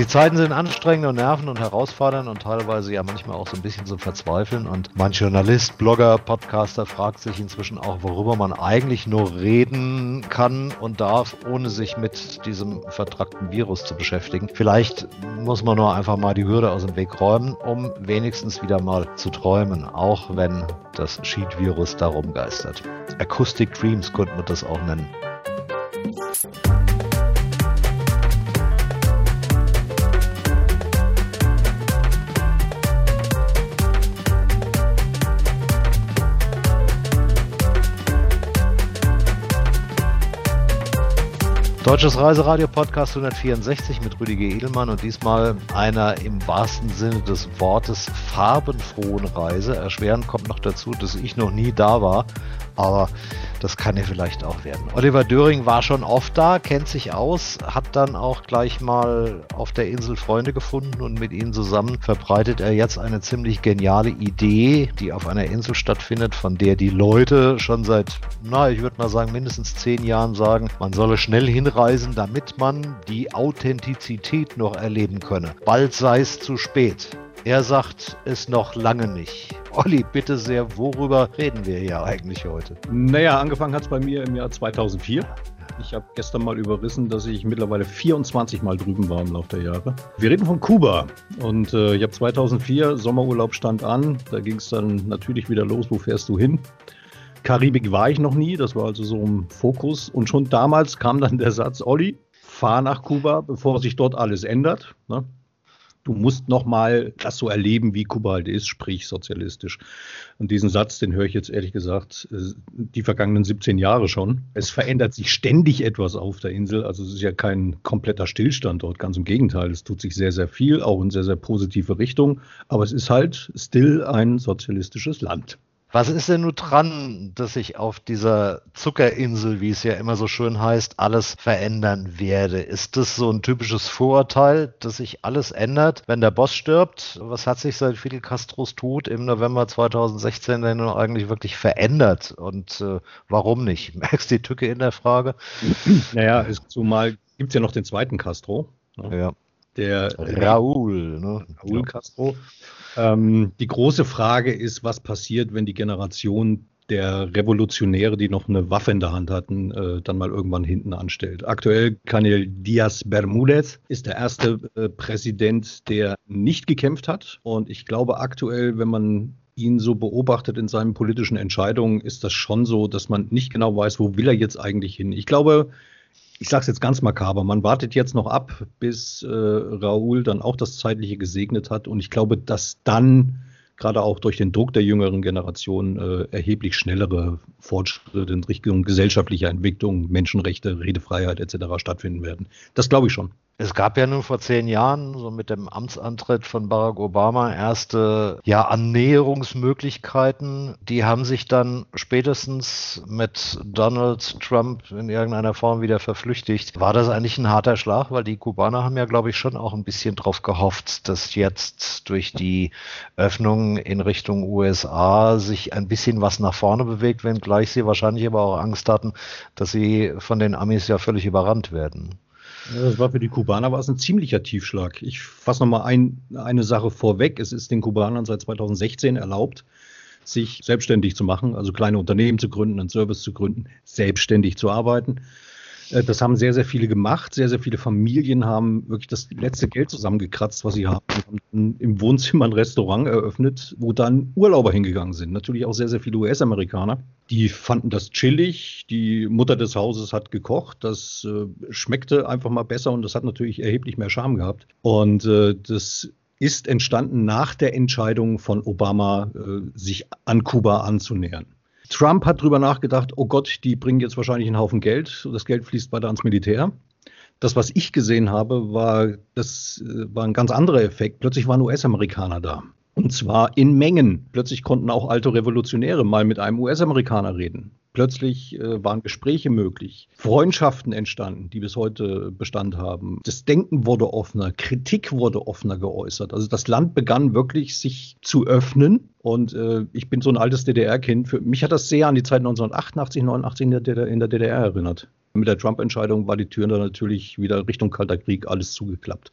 Die Zeiten sind anstrengend und nerven und herausfordernd und teilweise ja manchmal auch so ein bisschen zu verzweifeln. Und manch Journalist, Blogger, Podcaster fragt sich inzwischen auch, worüber man eigentlich nur reden kann und darf, ohne sich mit diesem vertrackten Virus zu beschäftigen. Vielleicht muss man nur einfach mal die Hürde aus dem Weg räumen, um wenigstens wieder mal zu träumen, auch wenn das Sheet-Virus darum geistert. Acoustic Dreams könnte man das auch nennen. Deutsches Reiseradio Podcast 164 mit Rüdiger Edelmann und diesmal einer im wahrsten Sinne des Wortes farbenfrohen Reise. Erschwerend kommt noch dazu, dass ich noch nie da war, aber das kann ja vielleicht auch werden. Oliver Döring war schon oft da, kennt sich aus, hat dann auch gleich mal auf der Insel Freunde gefunden und mit ihnen zusammen verbreitet er jetzt eine ziemlich geniale Idee, die auf einer Insel stattfindet, von der die Leute schon seit, na, ich würde mal sagen, mindestens zehn Jahren sagen, man solle schnell hinreisen, damit man die Authentizität noch erleben könne. Bald sei es zu spät. Er sagt es noch lange nicht. Olli, bitte sehr, worüber reden wir hier eigentlich heute? Naja, angefangen hat es bei mir im Jahr 2004. Ich habe gestern mal überrissen, dass ich mittlerweile 24 Mal drüben war im Laufe der Jahre. Wir reden von Kuba und äh, ich habe 2004, Sommerurlaub stand an, da ging es dann natürlich wieder los, wo fährst du hin? Karibik war ich noch nie, das war also so ein Fokus und schon damals kam dann der Satz, Olli, fahr nach Kuba, bevor sich dort alles ändert. Ne? Du musst nochmal das so erleben, wie Kuba halt ist, sprich sozialistisch. Und diesen Satz, den höre ich jetzt ehrlich gesagt äh, die vergangenen 17 Jahre schon. Es verändert sich ständig etwas auf der Insel. Also es ist ja kein kompletter Stillstand dort, ganz im Gegenteil. Es tut sich sehr, sehr viel, auch in sehr, sehr positive Richtung. Aber es ist halt still ein sozialistisches Land. Was ist denn nun dran, dass ich auf dieser Zuckerinsel, wie es ja immer so schön heißt, alles verändern werde? Ist das so ein typisches Vorurteil, dass sich alles ändert, wenn der Boss stirbt? Was hat sich seit Fidel Castros Tod im November 2016 denn nun eigentlich wirklich verändert? Und äh, warum nicht? Merkst du die Tücke in der Frage? Naja, es, zumal gibt es ja noch den zweiten Castro. Ne? Ja. Der Raúl, ne? Raúl ja. Castro ähm, die große Frage ist, was passiert, wenn die Generation der Revolutionäre, die noch eine Waffe in der Hand hatten, äh, dann mal irgendwann hinten anstellt. Aktuell Canel Diaz Bermudez ist der erste äh, Präsident, der nicht gekämpft hat. Und ich glaube aktuell, wenn man ihn so beobachtet in seinen politischen Entscheidungen, ist das schon so, dass man nicht genau weiß, wo will er jetzt eigentlich hin. Ich glaube, ich sage es jetzt ganz makaber, man wartet jetzt noch ab, bis äh, Raoul dann auch das Zeitliche gesegnet hat. Und ich glaube, dass dann gerade auch durch den Druck der jüngeren Generation äh, erheblich schnellere Fortschritte in Richtung gesellschaftlicher Entwicklung, Menschenrechte, Redefreiheit etc. stattfinden werden. Das glaube ich schon. Es gab ja nun vor zehn Jahren, so mit dem Amtsantritt von Barack Obama, erste ja, Annäherungsmöglichkeiten. Die haben sich dann spätestens mit Donald Trump in irgendeiner Form wieder verflüchtigt. War das eigentlich ein harter Schlag? Weil die Kubaner haben ja, glaube ich, schon auch ein bisschen drauf gehofft, dass jetzt durch die Öffnung in Richtung USA sich ein bisschen was nach vorne bewegt, wenngleich sie wahrscheinlich aber auch Angst hatten, dass sie von den Amis ja völlig überrannt werden. Das war für die Kubaner war es ein ziemlicher Tiefschlag. Ich fasse nochmal ein, eine Sache vorweg. Es ist den Kubanern seit 2016 erlaubt, sich selbstständig zu machen, also kleine Unternehmen zu gründen, einen Service zu gründen, selbstständig zu arbeiten. Äh, das haben sehr, sehr viele gemacht. Sehr, sehr viele Familien haben wirklich das letzte Geld zusammengekratzt, was sie haben. haben im Wohnzimmer ein Restaurant eröffnet, wo dann Urlauber hingegangen sind. Natürlich auch sehr, sehr viele US-Amerikaner. Die fanden das chillig. Die Mutter des Hauses hat gekocht. Das äh, schmeckte einfach mal besser und das hat natürlich erheblich mehr Charme gehabt. Und äh, das ist entstanden nach der Entscheidung von Obama, äh, sich an Kuba anzunähern. Trump hat drüber nachgedacht, oh Gott, die bringen jetzt wahrscheinlich einen Haufen Geld und das Geld fließt weiter ans Militär. Das, was ich gesehen habe, war, das äh, war ein ganz anderer Effekt. Plötzlich waren US-Amerikaner da. Und zwar in Mengen. Plötzlich konnten auch alte Revolutionäre mal mit einem US-Amerikaner reden. Plötzlich äh, waren Gespräche möglich, Freundschaften entstanden, die bis heute Bestand haben. Das Denken wurde offener, Kritik wurde offener geäußert. Also das Land begann wirklich sich zu öffnen. Und äh, ich bin so ein altes DDR-Kind. Für mich hat das sehr an die Zeit 1988, 89 in der, DDR, in der DDR erinnert. Mit der Trump-Entscheidung war die Tür dann natürlich wieder Richtung Kalter Krieg alles zugeklappt.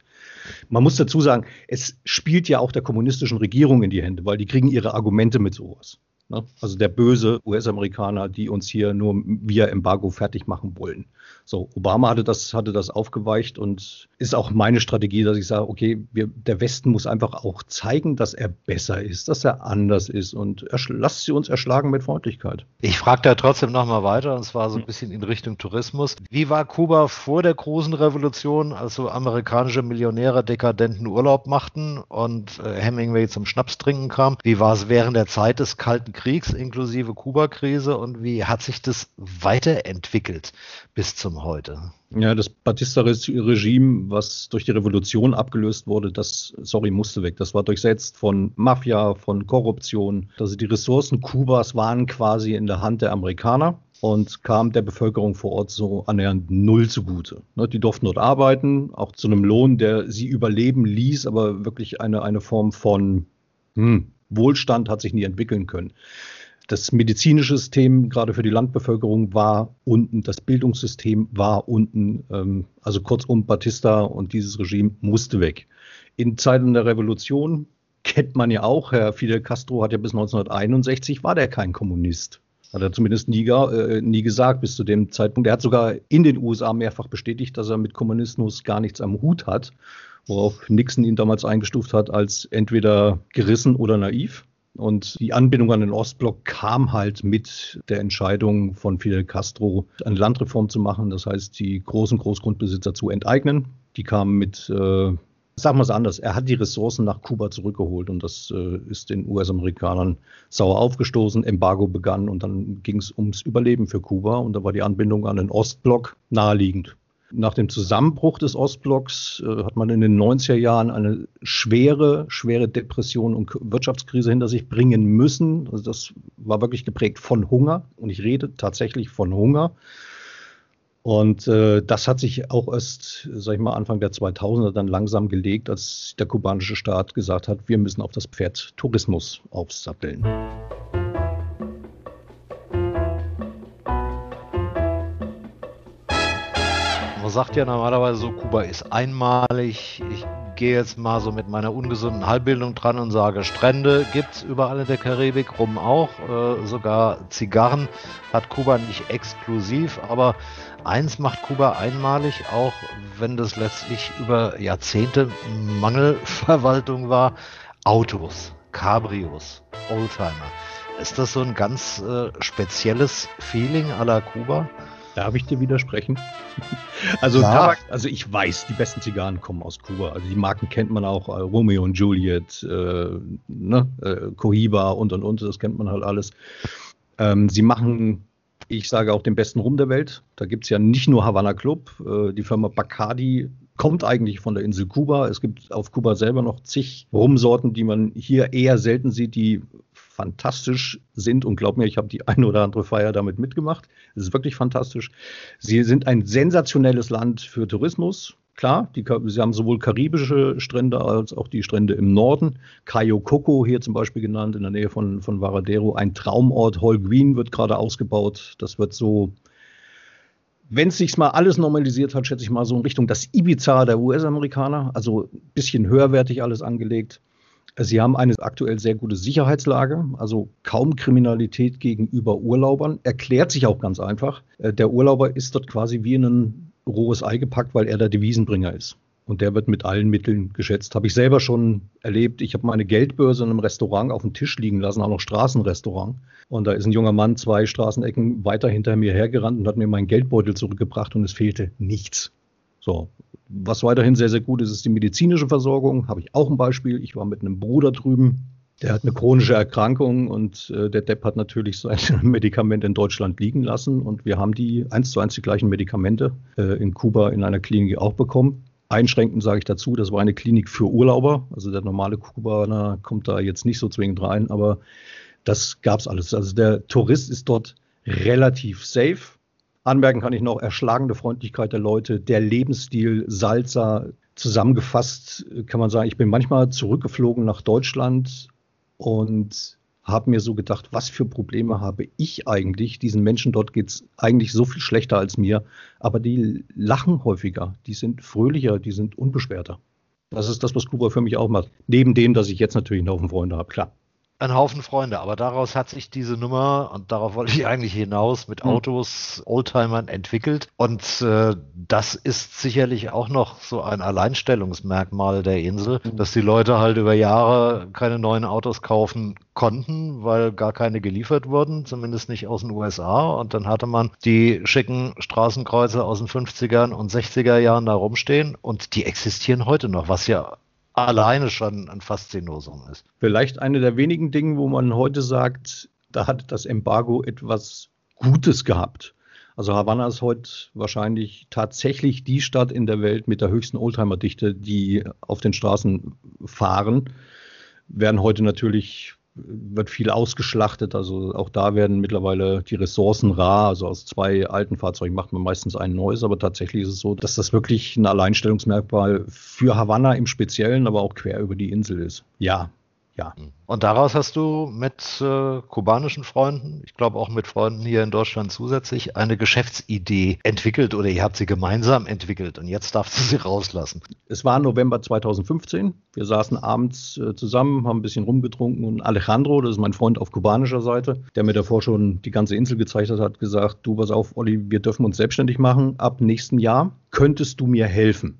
Man muss dazu sagen, es spielt ja auch der kommunistischen Regierung in die Hände, weil die kriegen ihre Argumente mit sowas. Ne? Also der böse US-Amerikaner, die uns hier nur via Embargo fertig machen wollen. So, Obama hatte das, hatte das aufgeweicht und ist auch meine Strategie, dass ich sage, okay, wir, der Westen muss einfach auch zeigen, dass er besser ist, dass er anders ist und lasst sie uns erschlagen mit Freundlichkeit. Ich frage da trotzdem nochmal weiter und zwar so ein bisschen in Richtung Tourismus. Wie war Kuba vor der großen Revolution, als so amerikanische Millionäre dekadenten Urlaub machten und äh, Hemingway zum Schnaps trinken kam? Wie war es während der Zeit des Kalten Kriegs inklusive Kuba-Krise und wie hat sich das weiterentwickelt bis zum heute? Ja, das Batista-Regime, was durch die Revolution abgelöst wurde, das, sorry, musste weg. Das war durchsetzt von Mafia, von Korruption. Also die Ressourcen Kubas waren quasi in der Hand der Amerikaner und kam der Bevölkerung vor Ort so annähernd null zugute. Ne, die durften dort arbeiten, auch zu einem Lohn, der sie überleben ließ, aber wirklich eine, eine Form von hm, Wohlstand hat sich nie entwickeln können. Das medizinische System, gerade für die Landbevölkerung, war unten, das Bildungssystem war unten. Ähm, also kurzum, Batista und dieses Regime musste weg. In Zeiten der Revolution kennt man ja auch, Herr Fidel Castro hat ja bis 1961, war der kein Kommunist. Hat er zumindest nie, äh, nie gesagt bis zu dem Zeitpunkt. Er hat sogar in den USA mehrfach bestätigt, dass er mit Kommunismus gar nichts am Hut hat worauf Nixon ihn damals eingestuft hat als entweder gerissen oder naiv. Und die Anbindung an den Ostblock kam halt mit der Entscheidung von Fidel Castro, eine Landreform zu machen, das heißt, die großen Großgrundbesitzer zu enteignen. Die kamen mit, äh, sagen wir es anders, er hat die Ressourcen nach Kuba zurückgeholt und das äh, ist den US-Amerikanern sauer aufgestoßen. Embargo begann und dann ging es ums Überleben für Kuba und da war die Anbindung an den Ostblock naheliegend. Nach dem Zusammenbruch des Ostblocks äh, hat man in den 90er Jahren eine schwere, schwere Depression und Wirtschaftskrise hinter sich bringen müssen. Also das war wirklich geprägt von Hunger. Und ich rede tatsächlich von Hunger. Und äh, das hat sich auch erst, sag ich mal, Anfang der 2000er dann langsam gelegt, als der kubanische Staat gesagt hat, wir müssen auf das Pferd Tourismus aufsatteln. Sagt ja normalerweise so, Kuba ist einmalig. Ich gehe jetzt mal so mit meiner ungesunden Halbbildung dran und sage, Strände gibt es überall in der Karibik, rum auch. Äh, sogar Zigarren hat Kuba nicht exklusiv, aber eins macht Kuba einmalig, auch wenn das letztlich über Jahrzehnte Mangelverwaltung war. Autos, Cabrios, Oldtimer. Ist das so ein ganz äh, spezielles Feeling à la Kuba? Darf ich dir widersprechen? Also, ja. Tabak, also ich weiß, die besten Zigarren kommen aus Kuba. Also die Marken kennt man auch, äh, Romeo und Juliet, äh, ne, äh, Cohiba und und und, das kennt man halt alles. Ähm, sie machen, ich sage auch den besten Rum der Welt. Da gibt es ja nicht nur Havana Club, äh, die Firma Bacardi kommt eigentlich von der Insel Kuba. Es gibt auf Kuba selber noch zig Rumsorten, die man hier eher selten sieht, die fantastisch sind. Und glaub mir, ich habe die eine oder andere Feier damit mitgemacht. Es ist wirklich fantastisch. Sie sind ein sensationelles Land für Tourismus. Klar, die, sie haben sowohl karibische Strände als auch die Strände im Norden. Cayo Coco hier zum Beispiel genannt, in der Nähe von, von Varadero. Ein Traumort. Green wird gerade ausgebaut. Das wird so, wenn es sich mal alles normalisiert hat, schätze ich mal so in Richtung das Ibiza der US-Amerikaner. Also ein bisschen höherwertig alles angelegt. Sie haben eine aktuell sehr gute Sicherheitslage, also kaum Kriminalität gegenüber Urlaubern. Erklärt sich auch ganz einfach. Äh, der Urlauber ist dort quasi wie in ein rohes Ei gepackt, weil er der Devisenbringer ist. Und der wird mit allen Mitteln geschätzt. Habe ich selber schon erlebt. Ich habe meine Geldbörse in einem Restaurant auf dem Tisch liegen lassen, auch noch Straßenrestaurant. Und da ist ein junger Mann zwei Straßenecken weiter hinter mir hergerannt und hat mir meinen Geldbeutel zurückgebracht und es fehlte nichts. So, was weiterhin sehr, sehr gut ist, ist die medizinische Versorgung. Habe ich auch ein Beispiel. Ich war mit einem Bruder drüben, der hat eine chronische Erkrankung und äh, der Depp hat natürlich sein Medikament in Deutschland liegen lassen und wir haben die eins zu eins die gleichen Medikamente äh, in Kuba in einer Klinik auch bekommen. Einschränkend sage ich dazu, das war eine Klinik für Urlauber. Also der normale Kubaner kommt da jetzt nicht so zwingend rein, aber das gab es alles. Also der Tourist ist dort relativ safe. Anmerken kann ich noch erschlagende Freundlichkeit der Leute, der Lebensstil, Salsa. Zusammengefasst kann man sagen, ich bin manchmal zurückgeflogen nach Deutschland und habe mir so gedacht, was für Probleme habe ich eigentlich? Diesen Menschen dort geht es eigentlich so viel schlechter als mir, aber die lachen häufiger, die sind fröhlicher, die sind unbeschwerter. Das ist das, was Kuba für mich auch macht. Neben dem, dass ich jetzt natürlich einen Haufen Freunde habe, klar ein Haufen Freunde, aber daraus hat sich diese Nummer, und darauf wollte ich eigentlich hinaus, mit hm. Autos, Oldtimern entwickelt. Und äh, das ist sicherlich auch noch so ein Alleinstellungsmerkmal der Insel, mhm. dass die Leute halt über Jahre keine neuen Autos kaufen konnten, weil gar keine geliefert wurden, zumindest nicht aus den USA. Und dann hatte man die schicken Straßenkreuze aus den 50er und 60er Jahren da rumstehen und die existieren heute noch, was ja alleine schon ein Faszinosum ist. Vielleicht eine der wenigen Dinge, wo man heute sagt, da hat das Embargo etwas Gutes gehabt. Also Havanna ist heute wahrscheinlich tatsächlich die Stadt in der Welt mit der höchsten Oldtimer-Dichte, die auf den Straßen fahren. Werden heute natürlich wird viel ausgeschlachtet. Also auch da werden mittlerweile die Ressourcen rar. Also aus zwei alten Fahrzeugen macht man meistens ein neues. Aber tatsächlich ist es so, dass das wirklich ein Alleinstellungsmerkmal für Havanna im Speziellen, aber auch quer über die Insel ist. Ja, ja. Und daraus hast du mit äh, kubanischen Freunden, ich glaube auch mit Freunden hier in Deutschland zusätzlich, eine Geschäftsidee entwickelt oder ihr habt sie gemeinsam entwickelt und jetzt darfst du sie rauslassen. Es war November 2015. Wir saßen abends äh, zusammen, haben ein bisschen rumgetrunken und Alejandro, das ist mein Freund auf kubanischer Seite, der mir davor schon die ganze Insel gezeichnet hat, gesagt, du pass auf, Olli, wir dürfen uns selbstständig machen ab nächstem Jahr. Könntest du mir helfen?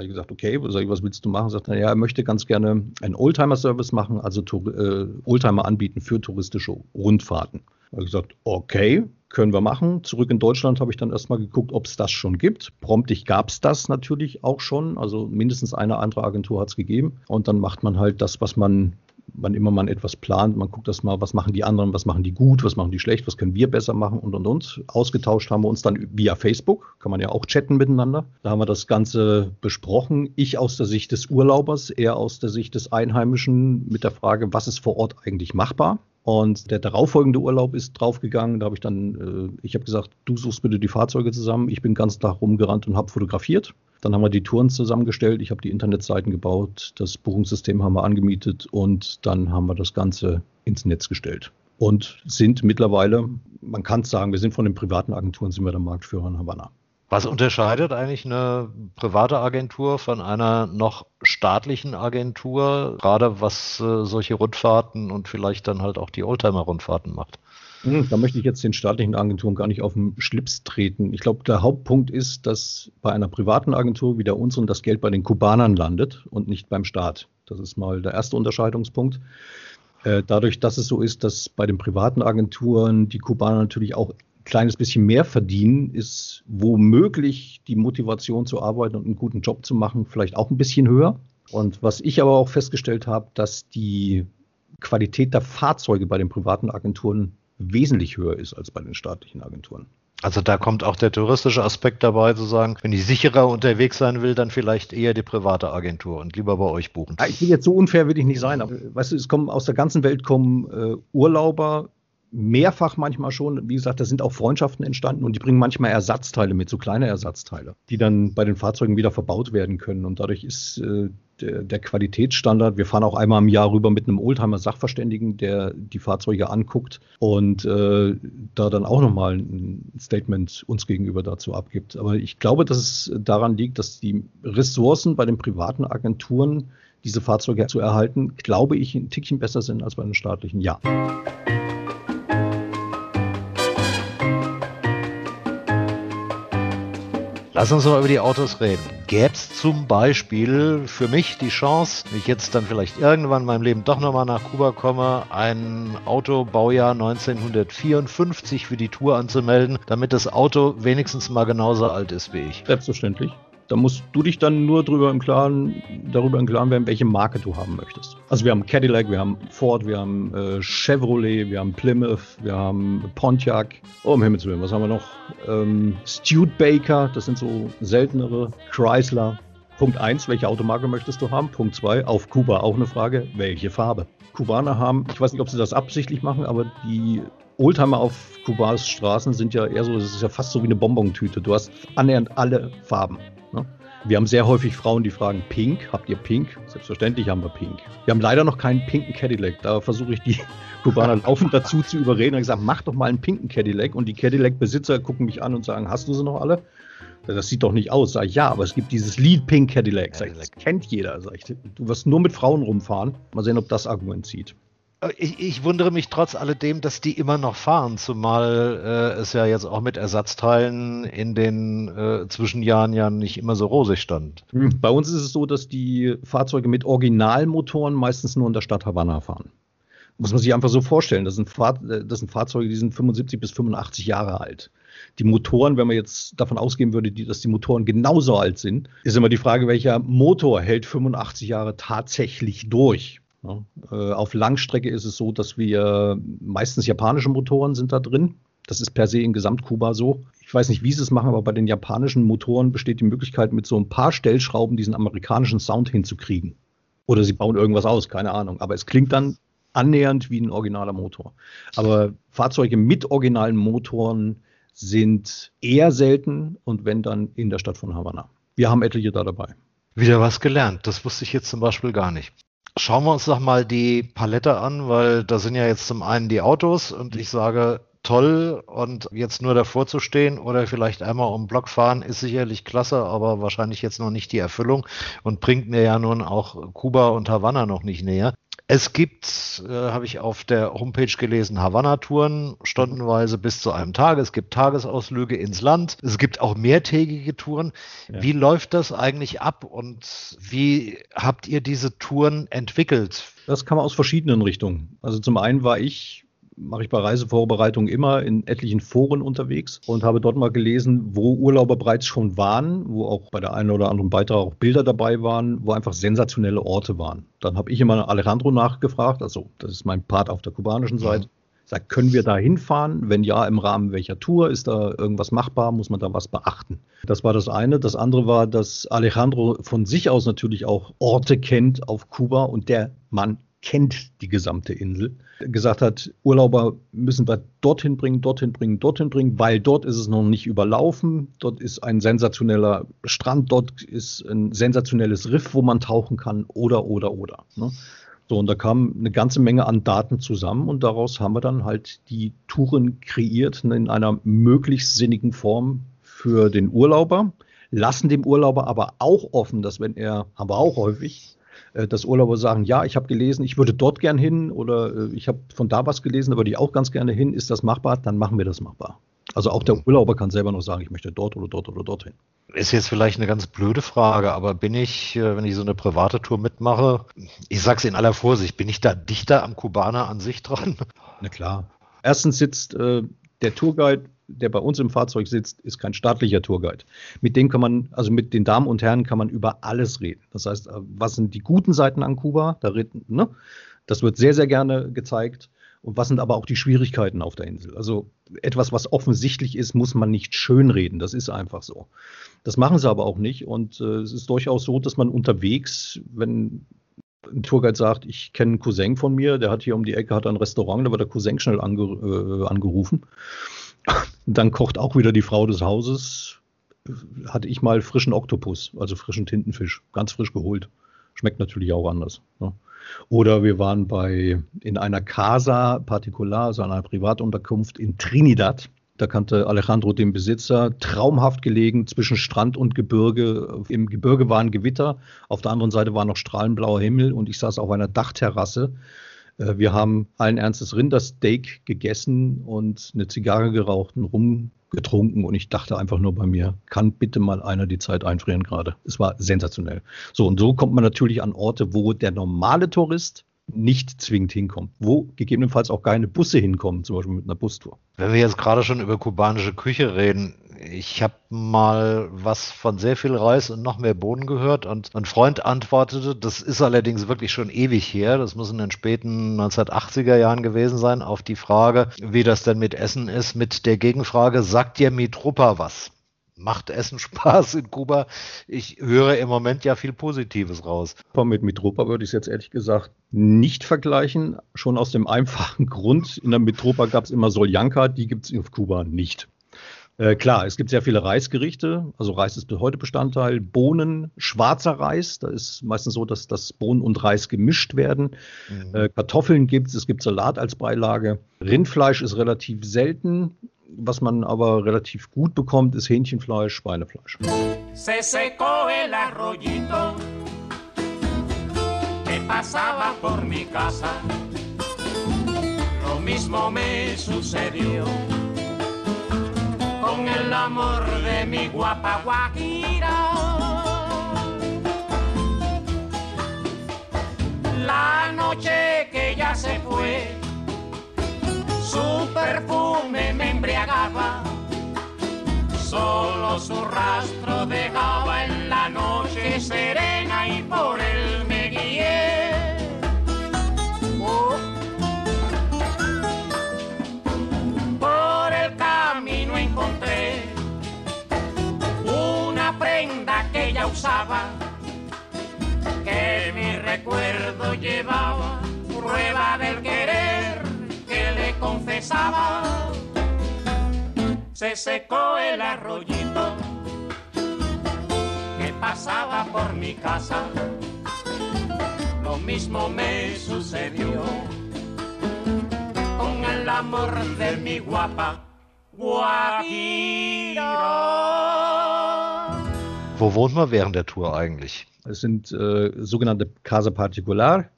Habe ich gesagt, okay, was willst du machen? Sagt er, ja, er möchte ganz gerne einen Oldtimer-Service machen, also äh, Oldtimer anbieten für touristische Rundfahrten. Da habe ich gesagt, okay, können wir machen. Zurück in Deutschland habe ich dann erstmal geguckt, ob es das schon gibt. Promptig gab es das natürlich auch schon. Also mindestens eine andere Agentur hat es gegeben. Und dann macht man halt das, was man wann immer man etwas plant, man guckt das mal, was machen die anderen, was machen die gut, was machen die schlecht, was können wir besser machen und und und. Ausgetauscht haben wir uns dann via Facebook, kann man ja auch chatten miteinander. Da haben wir das Ganze besprochen. Ich aus der Sicht des Urlaubers, er aus der Sicht des Einheimischen mit der Frage, was ist vor Ort eigentlich machbar. Und der darauffolgende Urlaub ist draufgegangen. Da habe ich dann, äh, ich habe gesagt, du suchst bitte die Fahrzeuge zusammen. Ich bin ganz Tag rumgerannt und habe fotografiert. Dann haben wir die Touren zusammengestellt. Ich habe die Internetseiten gebaut. Das Buchungssystem haben wir angemietet und dann haben wir das Ganze ins Netz gestellt. Und sind mittlerweile, man kann es sagen, wir sind von den privaten Agenturen, sind wir der Marktführer in Havanna. Was unterscheidet eigentlich eine private Agentur von einer noch staatlichen Agentur, gerade was äh, solche Rundfahrten und vielleicht dann halt auch die Oldtimer-Rundfahrten macht? Hm, da möchte ich jetzt den staatlichen Agenturen gar nicht auf den Schlips treten. Ich glaube, der Hauptpunkt ist, dass bei einer privaten Agentur wie der unseren das Geld bei den Kubanern landet und nicht beim Staat. Das ist mal der erste Unterscheidungspunkt. Äh, dadurch, dass es so ist, dass bei den privaten Agenturen die Kubaner natürlich auch kleines bisschen mehr verdienen, ist womöglich die Motivation zu arbeiten und einen guten Job zu machen vielleicht auch ein bisschen höher. Und was ich aber auch festgestellt habe, dass die Qualität der Fahrzeuge bei den privaten Agenturen wesentlich höher ist als bei den staatlichen Agenturen. Also da kommt auch der touristische Aspekt dabei, zu sagen, wenn ich sicherer unterwegs sein will, dann vielleicht eher die private Agentur und lieber bei euch buchen. Ja, ich will jetzt so unfair, will ich nicht sein, aber weißt du, es kommen aus der ganzen Welt kommen äh, Urlauber mehrfach manchmal schon. Wie gesagt, da sind auch Freundschaften entstanden und die bringen manchmal Ersatzteile mit, so kleine Ersatzteile, die dann bei den Fahrzeugen wieder verbaut werden können. Und dadurch ist äh, der, der, Qualitätsstandard. Wir fahren auch einmal im Jahr rüber mit einem Oldtimer-Sachverständigen, der die Fahrzeuge anguckt und äh, da dann auch nochmal ein Statement uns gegenüber dazu abgibt. Aber ich glaube, dass es daran liegt, dass die Ressourcen bei den privaten Agenturen, diese Fahrzeuge zu erhalten, glaube ich, ein Tickchen besser sind als bei den staatlichen. Ja. Lass uns mal über die Autos reden. Gäbe es zum Beispiel für mich die Chance, wenn ich jetzt dann vielleicht irgendwann in meinem Leben doch nochmal nach Kuba komme, ein Auto Baujahr 1954 für die Tour anzumelden, damit das Auto wenigstens mal genauso alt ist wie ich? Selbstverständlich. Da musst du dich dann nur darüber im Klaren, darüber im Klaren werden, welche Marke du haben möchtest. Also wir haben Cadillac, wir haben Ford, wir haben äh, Chevrolet, wir haben Plymouth, wir haben Pontiac. Oh, um Himmels Willen, was haben wir noch? Ähm, Baker, das sind so seltenere. Chrysler. Punkt 1, welche Automarke möchtest du haben? Punkt 2, auf Kuba auch eine Frage, welche Farbe? Kubaner haben, ich weiß nicht, ob sie das absichtlich machen, aber die Oldtimer auf Kubas Straßen sind ja eher so, das ist ja fast so wie eine Bonbontüte. Du hast annähernd alle Farben. Wir haben sehr häufig Frauen, die fragen, Pink, habt ihr Pink? Selbstverständlich haben wir Pink. Wir haben leider noch keinen pinken Cadillac. Da versuche ich die Kubaner laufend dazu zu überreden. Und sage, mach doch mal einen pinken Cadillac. Und die Cadillac-Besitzer gucken mich an und sagen, hast du sie noch alle? Das sieht doch nicht aus. Sag ich, ja, aber es gibt dieses Lied Pink Cadillac. Sag ich, das kennt jeder. Sag ich, du wirst nur mit Frauen rumfahren. Mal sehen, ob das Argument zieht. Ich, ich, wundere mich trotz alledem, dass die immer noch fahren, zumal äh, es ja jetzt auch mit Ersatzteilen in den äh, Zwischenjahren ja nicht immer so rosig stand. Hm, bei uns ist es so, dass die Fahrzeuge mit Originalmotoren meistens nur in der Stadt Havanna fahren. Muss man sich einfach so vorstellen. Das sind, Fahr das sind Fahrzeuge, die sind 75 bis 85 Jahre alt. Die Motoren, wenn man jetzt davon ausgehen würde, die, dass die Motoren genauso alt sind, ist immer die Frage, welcher Motor hält 85 Jahre tatsächlich durch. Äh, auf Langstrecke ist es so, dass wir meistens japanische Motoren sind da drin. Das ist per se in Gesamtkuba so. Ich weiß nicht, wie sie es machen, aber bei den japanischen Motoren besteht die Möglichkeit, mit so ein paar Stellschrauben diesen amerikanischen Sound hinzukriegen. Oder sie bauen irgendwas aus, keine Ahnung. Aber es klingt dann annähernd wie ein originaler Motor. Aber Fahrzeuge mit originalen Motoren sind eher selten und wenn dann in der Stadt von Havanna. Wir haben etliche da dabei. Wieder was gelernt. Das wusste ich jetzt zum Beispiel gar nicht. Schauen wir uns doch mal die Palette an, weil da sind ja jetzt zum einen die Autos und ich sage, toll und jetzt nur davor zu stehen oder vielleicht einmal um Block fahren ist sicherlich klasse, aber wahrscheinlich jetzt noch nicht die Erfüllung und bringt mir ja nun auch Kuba und Havanna noch nicht näher. Es gibt, äh, habe ich auf der Homepage gelesen, Havanna-Touren, stundenweise bis zu einem Tag. Es gibt Tagesausflüge ins Land. Es gibt auch mehrtägige Touren. Ja. Wie läuft das eigentlich ab und wie habt ihr diese Touren entwickelt? Das kam aus verschiedenen Richtungen. Also zum einen war ich mache ich bei Reisevorbereitungen immer in etlichen Foren unterwegs und habe dort mal gelesen, wo Urlauber bereits schon waren, wo auch bei der einen oder anderen Beitrag auch Bilder dabei waren, wo einfach sensationelle Orte waren. Dann habe ich immer Alejandro nachgefragt, also das ist mein Part auf der kubanischen mhm. Seite. Sagt, können wir da hinfahren? Wenn ja, im Rahmen welcher Tour? Ist da irgendwas machbar? Muss man da was beachten? Das war das eine. Das andere war, dass Alejandro von sich aus natürlich auch Orte kennt auf Kuba und der Mann kennt die gesamte Insel, gesagt hat, Urlauber müssen wir dorthin bringen, dorthin bringen, dorthin bringen, weil dort ist es noch nicht überlaufen, dort ist ein sensationeller Strand, dort ist ein sensationelles Riff, wo man tauchen kann oder, oder, oder. Ne? So, und da kam eine ganze Menge an Daten zusammen und daraus haben wir dann halt die Touren kreiert in einer möglichst sinnigen Form für den Urlauber, lassen dem Urlauber aber auch offen, dass wenn er, haben wir auch häufig, dass Urlauber sagen, ja, ich habe gelesen, ich würde dort gern hin oder äh, ich habe von da was gelesen, aber die auch ganz gerne hin. Ist das machbar? Dann machen wir das machbar. Also auch der Urlauber kann selber noch sagen, ich möchte dort oder dort oder dorthin. Ist jetzt vielleicht eine ganz blöde Frage, aber bin ich, äh, wenn ich so eine private Tour mitmache, ich sage es in aller Vorsicht, bin ich da dichter am Kubaner an sich dran? Na klar. Erstens sitzt äh, der Tourguide der bei uns im Fahrzeug sitzt, ist kein staatlicher Tourguide. Mit dem kann man, also mit den Damen und Herren kann man über alles reden. Das heißt, äh, was sind die guten Seiten an Kuba? Da reden, ne? Das wird sehr, sehr gerne gezeigt. Und was sind aber auch die Schwierigkeiten auf der Insel? Also etwas, was offensichtlich ist, muss man nicht schönreden. Das ist einfach so. Das machen sie aber auch nicht. Und äh, es ist durchaus so, dass man unterwegs, wenn ein Tourguide sagt, ich kenne einen Cousin von mir, der hat hier um die Ecke hat ein Restaurant, da wird der Cousin schnell ange, äh, angerufen. Dann kocht auch wieder die Frau des Hauses. Hatte ich mal frischen Oktopus, also frischen Tintenfisch, ganz frisch geholt. Schmeckt natürlich auch anders. Ne? Oder wir waren bei in einer Casa Particular, also einer Privatunterkunft in Trinidad. Da kannte Alejandro den Besitzer, traumhaft gelegen zwischen Strand und Gebirge. Im Gebirge war ein Gewitter, auf der anderen Seite war noch strahlenblauer Himmel und ich saß auf einer Dachterrasse wir haben allen Ernstes Rindersteak gegessen und eine Zigarre geraucht und rumgetrunken und ich dachte einfach nur bei mir, kann bitte mal einer die Zeit einfrieren gerade. Es war sensationell. So, und so kommt man natürlich an Orte, wo der normale Tourist nicht zwingend hinkommt, wo gegebenenfalls auch keine Busse hinkommen, zum Beispiel mit einer Bustour. Wenn wir jetzt gerade schon über kubanische Küche reden, ich habe mal was von sehr viel Reis und noch mehr Bohnen gehört und ein Freund antwortete, das ist allerdings wirklich schon ewig her, das muss in den späten 1980er Jahren gewesen sein, auf die Frage, wie das denn mit Essen ist, mit der Gegenfrage, sagt dir Mitropa was? Macht Essen Spaß in Kuba? Ich höre im Moment ja viel Positives raus. Mit Mitropa würde ich es jetzt ehrlich gesagt nicht vergleichen. Schon aus dem einfachen Grund, in der Mitropa gab es immer Soljanka, die gibt es auf Kuba nicht. Äh, klar, es gibt sehr viele Reisgerichte. Also Reis ist bis heute Bestandteil. Bohnen, schwarzer Reis. Da ist meistens so, dass das Bohnen und Reis gemischt werden. Mhm. Äh, Kartoffeln gibt es. Es gibt Salat als Beilage. Rindfleisch ist relativ selten. Was man aber relativ gut bekommt, ist Hähnchenfleisch, Schweinefleisch. Se secó el arroyito que pasaba por mi casa. Lo mismo me sucedió con el amor de mi guapa guajira. La noche que ya se fue, su perfume me embriagaba, solo su rastro dejaba en que mi recuerdo llevaba prueba del querer que le confesaba. Se secó el arroyito que pasaba por mi casa. Lo mismo me sucedió con el amor de mi guapa Guajira. Wo wohnt man während der Tour eigentlich? Es sind äh, sogenannte Casa Particular.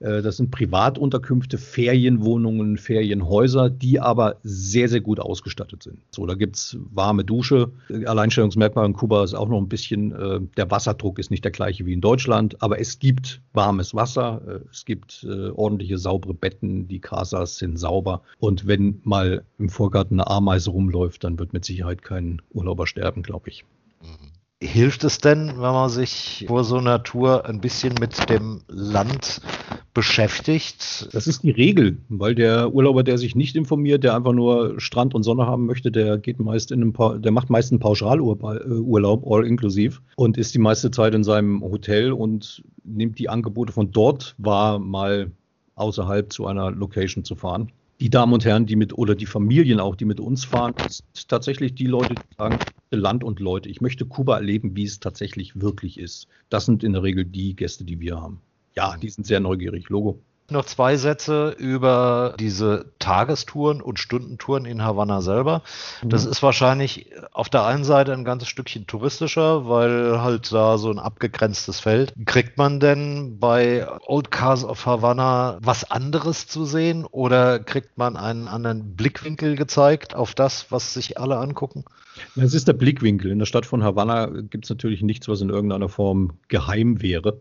Äh, das sind Privatunterkünfte, Ferienwohnungen, Ferienhäuser, die aber sehr, sehr gut ausgestattet sind. So, da gibt es warme Dusche. Alleinstellungsmerkmal in Kuba ist auch noch ein bisschen, äh, der Wasserdruck ist nicht der gleiche wie in Deutschland, aber es gibt warmes Wasser, äh, es gibt äh, ordentliche, saubere Betten, die Casas sind sauber. Und wenn mal im Vorgarten eine Ameise rumläuft, dann wird mit Sicherheit kein Urlauber sterben, glaube ich. Mhm. Hilft es denn, wenn man sich vor so einer Tour ein bisschen mit dem Land beschäftigt? Das ist die Regel, weil der Urlauber, der sich nicht informiert, der einfach nur Strand und Sonne haben möchte, der geht meist in einem pa der macht meist einen Pauschalurlaub, all inklusiv, und ist die meiste Zeit in seinem Hotel und nimmt die Angebote von dort wahr, mal außerhalb zu einer Location zu fahren die Damen und Herren, die mit oder die Familien auch, die mit uns fahren, ist tatsächlich die Leute, die sagen, Land und Leute, ich möchte Kuba erleben, wie es tatsächlich wirklich ist. Das sind in der Regel die Gäste, die wir haben. Ja, die sind sehr neugierig, Logo. Noch zwei Sätze über diese Tagestouren und Stundentouren in Havanna selber. Das mhm. ist wahrscheinlich auf der einen Seite ein ganzes Stückchen touristischer, weil halt da so ein abgegrenztes Feld. Kriegt man denn bei Old Cars of Havanna was anderes zu sehen oder kriegt man einen anderen Blickwinkel gezeigt auf das, was sich alle angucken? Es ist der Blickwinkel. In der Stadt von Havanna gibt es natürlich nichts, was in irgendeiner Form geheim wäre.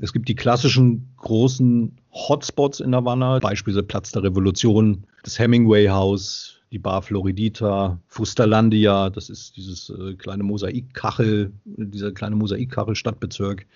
Es gibt die klassischen großen Hotspots in Havanna, beispielsweise Platz der Revolution, das Hemingway House, die Bar Floridita, Fustalandia, das ist dieses äh, kleine Mosaikkachel, dieser kleine Mosaikkachel-Stadtbezirk.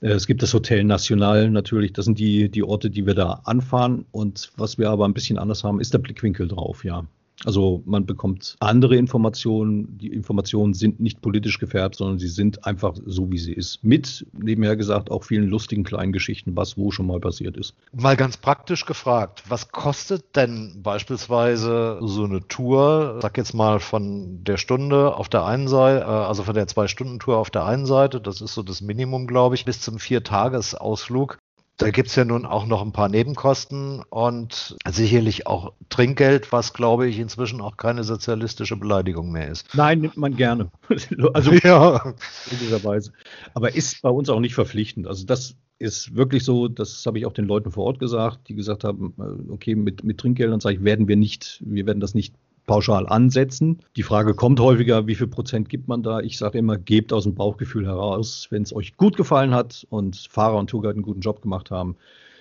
Äh, es gibt das Hotel National natürlich, das sind die, die Orte, die wir da anfahren. Und was wir aber ein bisschen anders haben, ist der Blickwinkel drauf, ja. Also man bekommt andere Informationen. Die Informationen sind nicht politisch gefärbt, sondern sie sind einfach so, wie sie ist. Mit, nebenher gesagt, auch vielen lustigen kleinen Geschichten, was wo schon mal passiert ist. Mal ganz praktisch gefragt, was kostet denn beispielsweise so eine Tour, sag jetzt mal von der Stunde auf der einen Seite, äh, also von der Zwei-Stunden-Tour auf der einen Seite, das ist so das Minimum, glaube ich, bis zum Vier-Tages-Ausflug da gibt es ja nun auch noch ein paar Nebenkosten und sicherlich auch Trinkgeld, was glaube ich inzwischen auch keine sozialistische Beleidigung mehr ist. Nein, nimmt man gerne. also ja. in dieser Weise. Aber ist bei uns auch nicht verpflichtend. Also das ist wirklich so, das habe ich auch den Leuten vor Ort gesagt, die gesagt haben, äh, okay, mit, mit Trinkgeldern sage ich, werden wir nicht, wir werden das nicht pauschal ansetzen. Die Frage kommt häufiger, wie viel Prozent gibt man da? Ich sage immer, gebt aus dem Bauchgefühl heraus. Wenn es euch gut gefallen hat und Fahrer und Tourguide einen guten Job gemacht haben,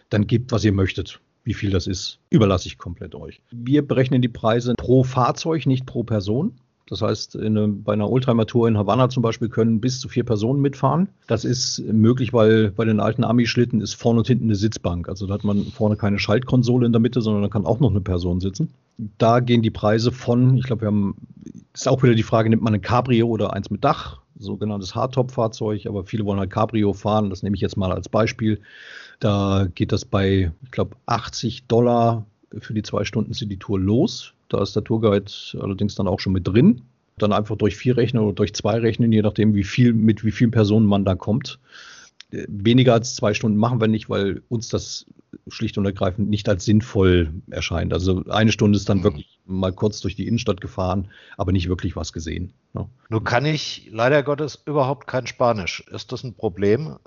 dann gebt, was ihr möchtet. Wie viel das ist, überlasse ich komplett euch. Wir berechnen die Preise pro Fahrzeug, nicht pro Person. Das heißt, eine, bei einer Oldtimer-Tour in Havanna zum Beispiel können bis zu vier Personen mitfahren. Das ist möglich, weil bei den alten Ami-Schlitten ist vorne und hinten eine Sitzbank. Also da hat man vorne keine Schaltkonsole in der Mitte, sondern da kann auch noch eine Person sitzen. Da gehen die Preise von, ich glaube, wir haben, ist auch wieder die Frage, nimmt man ein Cabrio oder eins mit Dach, sogenanntes Hardtop-Fahrzeug, aber viele wollen halt Cabrio fahren, das nehme ich jetzt mal als Beispiel. Da geht das bei, ich glaube, 80 Dollar für die zwei Stunden sind die Tour los. Da ist der Tourguide allerdings dann auch schon mit drin. Dann einfach durch vier rechnen oder durch zwei rechnen, je nachdem, wie viel, mit wie vielen Personen man da kommt. Weniger als zwei Stunden machen wir nicht, weil uns das schlicht und ergreifend nicht als sinnvoll erscheint. Also eine Stunde ist dann mhm. wirklich mal kurz durch die Innenstadt gefahren, aber nicht wirklich was gesehen. Ne? Nun kann ich leider Gottes überhaupt kein Spanisch. Ist das ein Problem?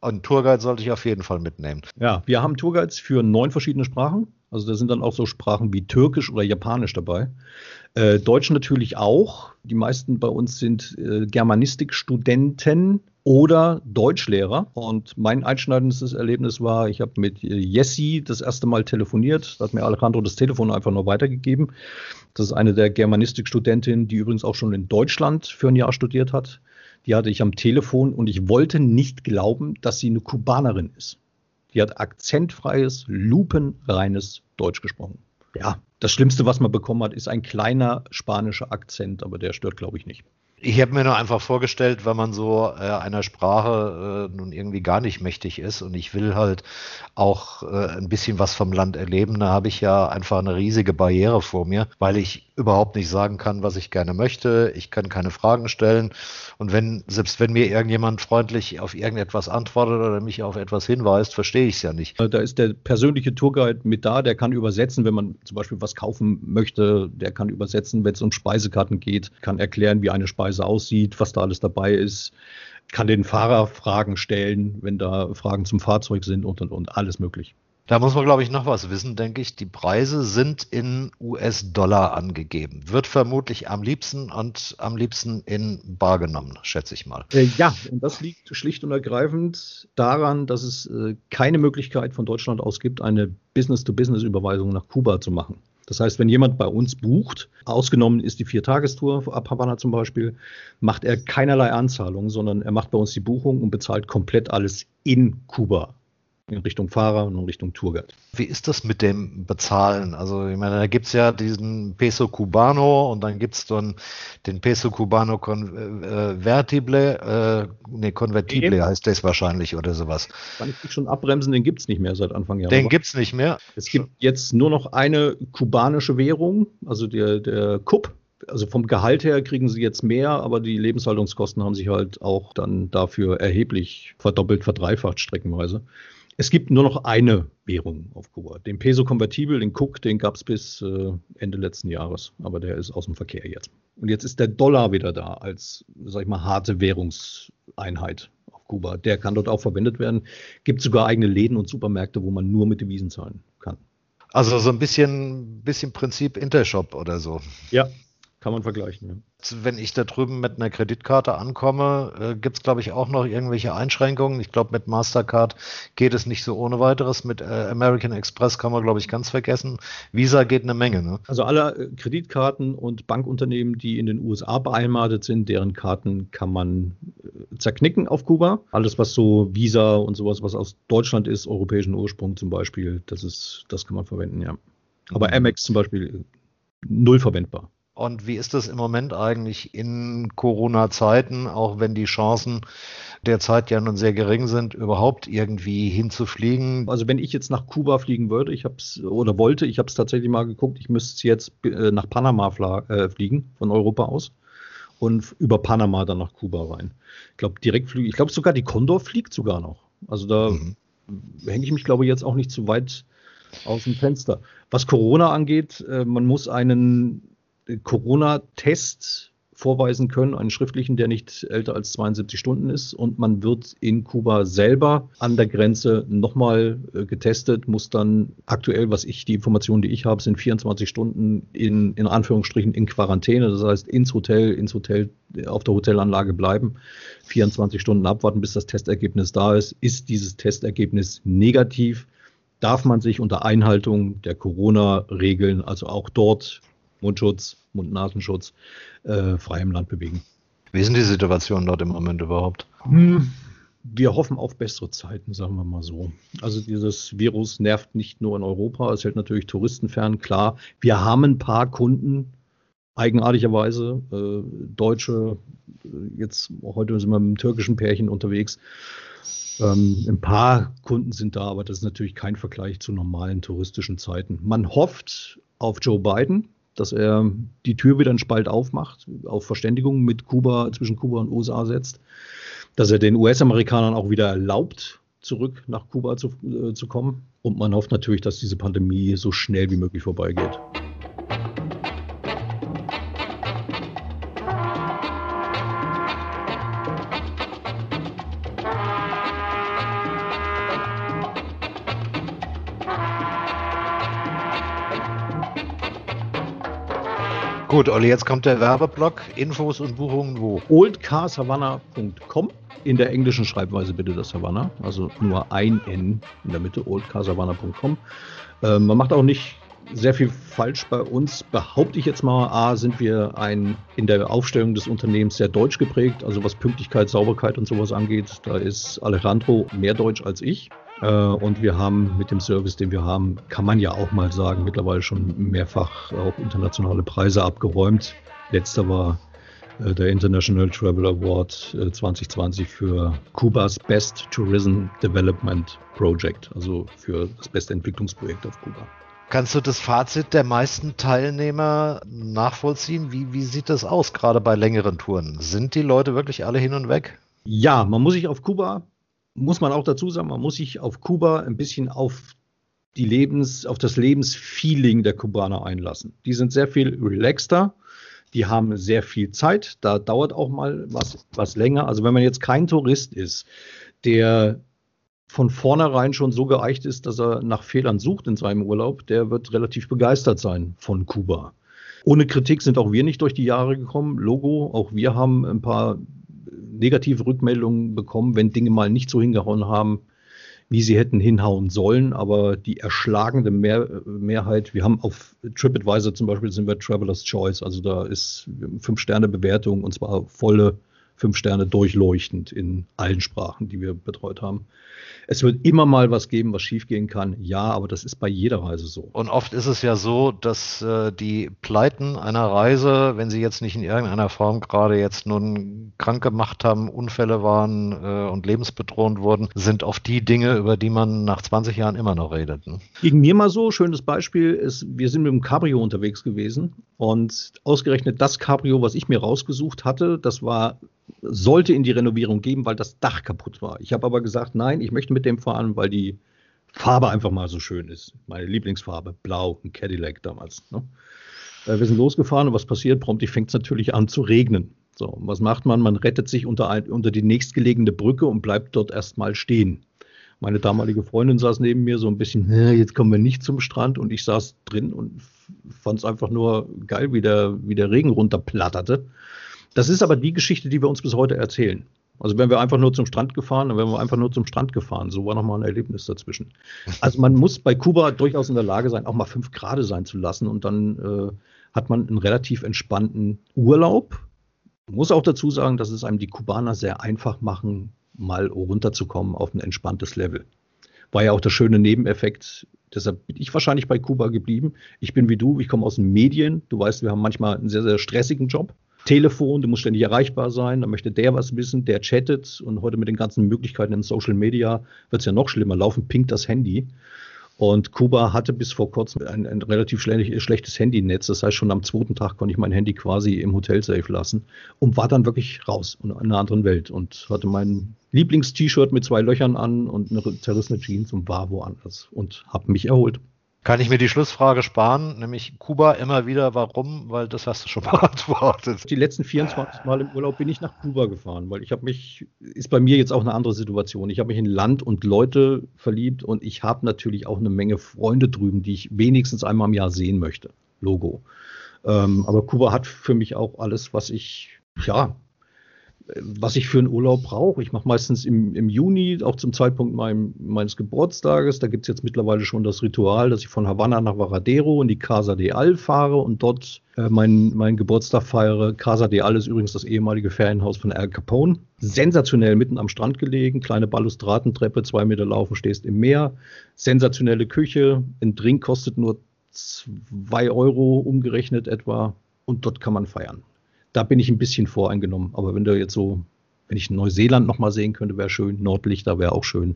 Ein Tourguide sollte ich auf jeden Fall mitnehmen. Ja, wir haben Tourguides für neun verschiedene Sprachen. Also da sind dann auch so Sprachen wie Türkisch oder Japanisch dabei. Äh, Deutsch natürlich auch. Die meisten bei uns sind äh, Germanistikstudenten oder Deutschlehrer. Und mein einschneidendes Erlebnis war, ich habe mit Jessi das erste Mal telefoniert. Da hat mir Alejandro das Telefon einfach nur weitergegeben. Das ist eine der Germanistikstudentinnen, die übrigens auch schon in Deutschland für ein Jahr studiert hat. Die hatte ich am Telefon und ich wollte nicht glauben, dass sie eine Kubanerin ist. Die hat akzentfreies, lupenreines Deutsch gesprochen. Ja, das Schlimmste, was man bekommen hat, ist ein kleiner spanischer Akzent, aber der stört, glaube ich, nicht. Ich habe mir nur einfach vorgestellt, wenn man so äh, einer Sprache äh, nun irgendwie gar nicht mächtig ist und ich will halt auch äh, ein bisschen was vom Land erleben, da habe ich ja einfach eine riesige Barriere vor mir, weil ich überhaupt nicht sagen kann, was ich gerne möchte. Ich kann keine Fragen stellen. Und wenn, selbst wenn mir irgendjemand freundlich auf irgendetwas antwortet oder mich auf etwas hinweist, verstehe ich es ja nicht. Da ist der persönliche Tourguide mit da, der kann übersetzen, wenn man zum Beispiel was kaufen möchte, der kann übersetzen, wenn es um Speisekarten geht, kann erklären, wie eine Speise aussieht, was da alles dabei ist kann den Fahrer Fragen stellen, wenn da Fragen zum Fahrzeug sind und und und alles möglich. Da muss man, glaube ich, noch was wissen, denke ich. Die Preise sind in US-Dollar angegeben. Wird vermutlich am liebsten und am liebsten in Bar genommen, schätze ich mal. Äh, ja, und das liegt schlicht und ergreifend daran, dass es äh, keine Möglichkeit von Deutschland aus gibt, eine Business-to-Business-Überweisung nach Kuba zu machen. Das heißt, wenn jemand bei uns bucht, ausgenommen ist die Viertagestour ab Havanna zum Beispiel, macht er keinerlei Anzahlung, sondern er macht bei uns die Buchung und bezahlt komplett alles in Kuba in Richtung Fahrer und in Richtung Tourguide. Wie ist das mit dem Bezahlen? Also ich meine, da gibt es ja diesen Peso Cubano und dann gibt es dann den Peso Cubano Convertible, äh, äh, ne, Convertible Eben. heißt das wahrscheinlich oder sowas. Kann ich schon abbremsen, den gibt es nicht mehr seit Anfang Jahr. Den gibt es nicht mehr. Es gibt jetzt nur noch eine kubanische Währung, also der, der Kup, also vom Gehalt her kriegen sie jetzt mehr, aber die Lebenshaltungskosten haben sich halt auch dann dafür erheblich verdoppelt, verdreifacht streckenweise. Es gibt nur noch eine Währung auf Kuba. Den Peso konvertibel, den Cook, den gab es bis äh, Ende letzten Jahres, aber der ist aus dem Verkehr jetzt. Und jetzt ist der Dollar wieder da als, sag ich mal, harte Währungseinheit auf Kuba. Der kann dort auch verwendet werden. Gibt sogar eigene Läden und Supermärkte, wo man nur mit Devisen zahlen kann. Also so ein bisschen, bisschen Prinzip Intershop oder so. Ja, kann man vergleichen. Ja. Wenn ich da drüben mit einer Kreditkarte ankomme, äh, gibt es, glaube ich, auch noch irgendwelche Einschränkungen. Ich glaube, mit Mastercard geht es nicht so ohne weiteres. Mit äh, American Express kann man, glaube ich, ganz vergessen. Visa geht eine Menge. Ne? Also alle äh, Kreditkarten und Bankunternehmen, die in den USA beheimatet sind, deren Karten kann man äh, zerknicken auf Kuba. Alles, was so Visa und sowas, was aus Deutschland ist, europäischen Ursprung zum Beispiel, das ist, das kann man verwenden, ja. Aber mhm. Amex zum Beispiel null verwendbar. Und wie ist das im Moment eigentlich in Corona-Zeiten, auch wenn die Chancen derzeit ja nun sehr gering sind, überhaupt irgendwie hinzufliegen? Also wenn ich jetzt nach Kuba fliegen würde, ich habe es oder wollte, ich habe es tatsächlich mal geguckt, ich müsste jetzt äh, nach Panama äh, fliegen von Europa aus und über Panama dann nach Kuba rein. Ich glaube Direktflüge, ich glaube sogar die Condor fliegt sogar noch. Also da mhm. hänge ich mich glaube ich jetzt auch nicht zu weit aus dem Fenster. Was Corona angeht, äh, man muss einen Corona-Test vorweisen können, einen schriftlichen, der nicht älter als 72 Stunden ist. Und man wird in Kuba selber an der Grenze nochmal äh, getestet, muss dann aktuell, was ich, die Informationen, die ich habe, sind 24 Stunden in, in Anführungsstrichen in Quarantäne. Das heißt, ins Hotel, ins Hotel, auf der Hotelanlage bleiben, 24 Stunden abwarten, bis das Testergebnis da ist. Ist dieses Testergebnis negativ? Darf man sich unter Einhaltung der Corona-Regeln, also auch dort Mundschutz, Mund-Nasenschutz, äh, frei im Land bewegen. Wie sind die Situationen dort im Moment überhaupt? Hm, wir hoffen auf bessere Zeiten, sagen wir mal so. Also dieses Virus nervt nicht nur in Europa, es hält natürlich Touristen fern, klar. Wir haben ein paar Kunden, eigenartigerweise, äh, Deutsche, jetzt heute sind wir mit einem türkischen Pärchen unterwegs. Ähm, ein paar Kunden sind da, aber das ist natürlich kein Vergleich zu normalen touristischen Zeiten. Man hofft auf Joe Biden, dass er die Tür wieder einen Spalt aufmacht, auf Verständigung mit Kuba, zwischen Kuba und USA setzt, dass er den US-Amerikanern auch wieder erlaubt, zurück nach Kuba zu, äh, zu kommen. Und man hofft natürlich, dass diese Pandemie so schnell wie möglich vorbeigeht. Gut, Olli, jetzt kommt der Werbeblock. Infos und Buchungen wo? oldcarsavannah.com. In der englischen Schreibweise bitte das Savannah. Also nur ein N in der Mitte, oldcarsavannah.com. Ähm, man macht auch nicht sehr viel falsch bei uns, behaupte ich jetzt mal. A, sind wir ein in der Aufstellung des Unternehmens sehr deutsch geprägt, also was Pünktlichkeit, Sauberkeit und sowas angeht. Da ist Alejandro mehr deutsch als ich. Äh, und wir haben mit dem Service, den wir haben, kann man ja auch mal sagen, mittlerweile schon mehrfach auch internationale Preise abgeräumt. Letzter war äh, der International Travel Award 2020 äh, für Kubas Best Tourism Development Project, also für das beste Entwicklungsprojekt auf Kuba. Kannst du das Fazit der meisten Teilnehmer nachvollziehen? Wie, wie sieht das aus, gerade bei längeren Touren? Sind die Leute wirklich alle hin und weg? Ja, man muss sich auf Kuba muss man auch dazu sagen, man muss sich auf Kuba ein bisschen auf die Lebens, auf das Lebensfeeling der Kubaner einlassen. Die sind sehr viel relaxter, die haben sehr viel Zeit, da dauert auch mal was, was länger. Also wenn man jetzt kein Tourist ist, der von vornherein schon so geeicht ist, dass er nach Fehlern sucht in seinem Urlaub, der wird relativ begeistert sein von Kuba. Ohne Kritik sind auch wir nicht durch die Jahre gekommen. Logo, auch wir haben ein paar negative Rückmeldungen bekommen, wenn Dinge mal nicht so hingehauen haben, wie sie hätten hinhauen sollen. Aber die erschlagende Mehr Mehrheit, wir haben auf TripAdvisor zum Beispiel sind wir Traveler's Choice, also da ist fünf Sterne Bewertung und zwar volle fünf Sterne durchleuchtend in allen Sprachen, die wir betreut haben. Es wird immer mal was geben, was schiefgehen kann. Ja, aber das ist bei jeder Reise so. Und oft ist es ja so, dass äh, die Pleiten einer Reise, wenn sie jetzt nicht in irgendeiner Form gerade jetzt nun krank gemacht haben, Unfälle waren äh, und lebensbedrohend wurden, sind oft die Dinge, über die man nach 20 Jahren immer noch redet. Ne? Gegen mir mal so, schönes Beispiel ist, wir sind mit dem Cabrio unterwegs gewesen und ausgerechnet das Cabrio, was ich mir rausgesucht hatte, das war sollte in die Renovierung geben, weil das Dach kaputt war. Ich habe aber gesagt, nein, ich möchte mit dem fahren, weil die Farbe einfach mal so schön ist. Meine Lieblingsfarbe, blau, ein Cadillac damals. Ne? Äh, wir sind losgefahren und was passiert? Prompt fängt es natürlich an zu regnen. So, was macht man? Man rettet sich unter, ein, unter die nächstgelegene Brücke und bleibt dort erstmal stehen. Meine damalige Freundin saß neben mir so ein bisschen, jetzt kommen wir nicht zum Strand und ich saß drin und fand es einfach nur geil, wie der, wie der Regen runterplatterte. Das ist aber die Geschichte, die wir uns bis heute erzählen. Also wenn wir einfach nur zum Strand gefahren, dann wären wir einfach nur zum Strand gefahren. So war nochmal ein Erlebnis dazwischen. Also man muss bei Kuba durchaus in der Lage sein, auch mal fünf Grad sein zu lassen und dann äh, hat man einen relativ entspannten Urlaub. Man muss auch dazu sagen, dass es einem die Kubaner sehr einfach machen, mal runterzukommen auf ein entspanntes Level. War ja auch der schöne Nebeneffekt. Deshalb bin ich wahrscheinlich bei Kuba geblieben. Ich bin wie du, ich komme aus den Medien. Du weißt, wir haben manchmal einen sehr, sehr stressigen Job. Telefon, du musst ständig erreichbar sein, da möchte der was wissen, der chattet und heute mit den ganzen Möglichkeiten in Social Media wird es ja noch schlimmer, laufen pinkt das Handy. Und Kuba hatte bis vor kurzem ein, ein relativ schlechtes Handynetz. Das heißt, schon am zweiten Tag konnte ich mein Handy quasi im Hotelsafe lassen und war dann wirklich raus in einer anderen Welt und hatte mein Lieblings-T-Shirt mit zwei Löchern an und eine zerrissene Jeans und war woanders und habe mich erholt. Kann ich mir die Schlussfrage sparen, nämlich Kuba immer wieder, warum? Weil das hast du schon beantwortet. Die letzten 24 Mal im Urlaub bin ich nach Kuba gefahren, weil ich habe mich, ist bei mir jetzt auch eine andere Situation. Ich habe mich in Land und Leute verliebt und ich habe natürlich auch eine Menge Freunde drüben, die ich wenigstens einmal im Jahr sehen möchte. Logo. Ähm, aber Kuba hat für mich auch alles, was ich, ja, was ich für einen Urlaub brauche. Ich mache meistens im, im Juni, auch zum Zeitpunkt mein, meines Geburtstages, da gibt es jetzt mittlerweile schon das Ritual, dass ich von Havanna nach Varadero in die Casa de Al fahre und dort äh, meinen mein Geburtstag feiere. Casa de Al ist übrigens das ehemalige Ferienhaus von Al Capone. Sensationell mitten am Strand gelegen, kleine Balustratentreppe, zwei Meter laufen, stehst im Meer. Sensationelle Küche, ein Drink kostet nur zwei Euro umgerechnet etwa und dort kann man feiern da bin ich ein bisschen voreingenommen. Aber wenn du jetzt so, wenn ich Neuseeland nochmal sehen könnte, wäre schön. Nordlichter wäre auch schön.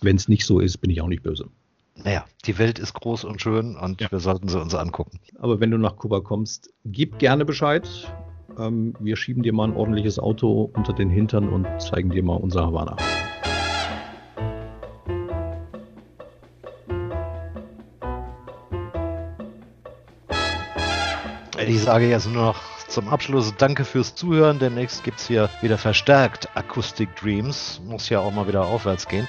Wenn es nicht so ist, bin ich auch nicht böse. naja, die Welt ist groß und schön und ja. wir sollten sie uns angucken. Aber wenn du nach Kuba kommst, gib gerne Bescheid. Ähm, wir schieben dir mal ein ordentliches Auto unter den Hintern und zeigen dir mal unser Havanna. Ich sage jetzt nur noch zum Abschluss danke fürs Zuhören. Demnächst gibt es hier wieder verstärkt Acoustic Dreams. Muss ja auch mal wieder aufwärts gehen.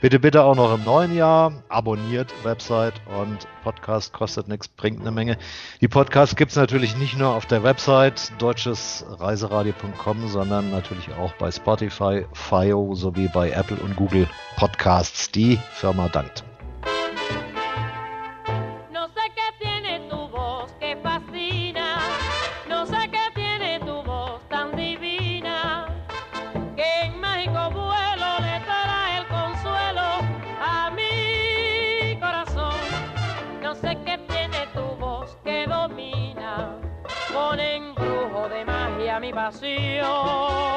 Bitte, bitte auch noch im neuen Jahr. Abonniert Website und Podcast kostet nichts, bringt eine Menge. Die Podcasts gibt es natürlich nicht nur auf der Website deutschesreiseradio.com, sondern natürlich auch bei Spotify, FIO sowie bei Apple und Google Podcasts. Die Firma dankt. Mi pasión.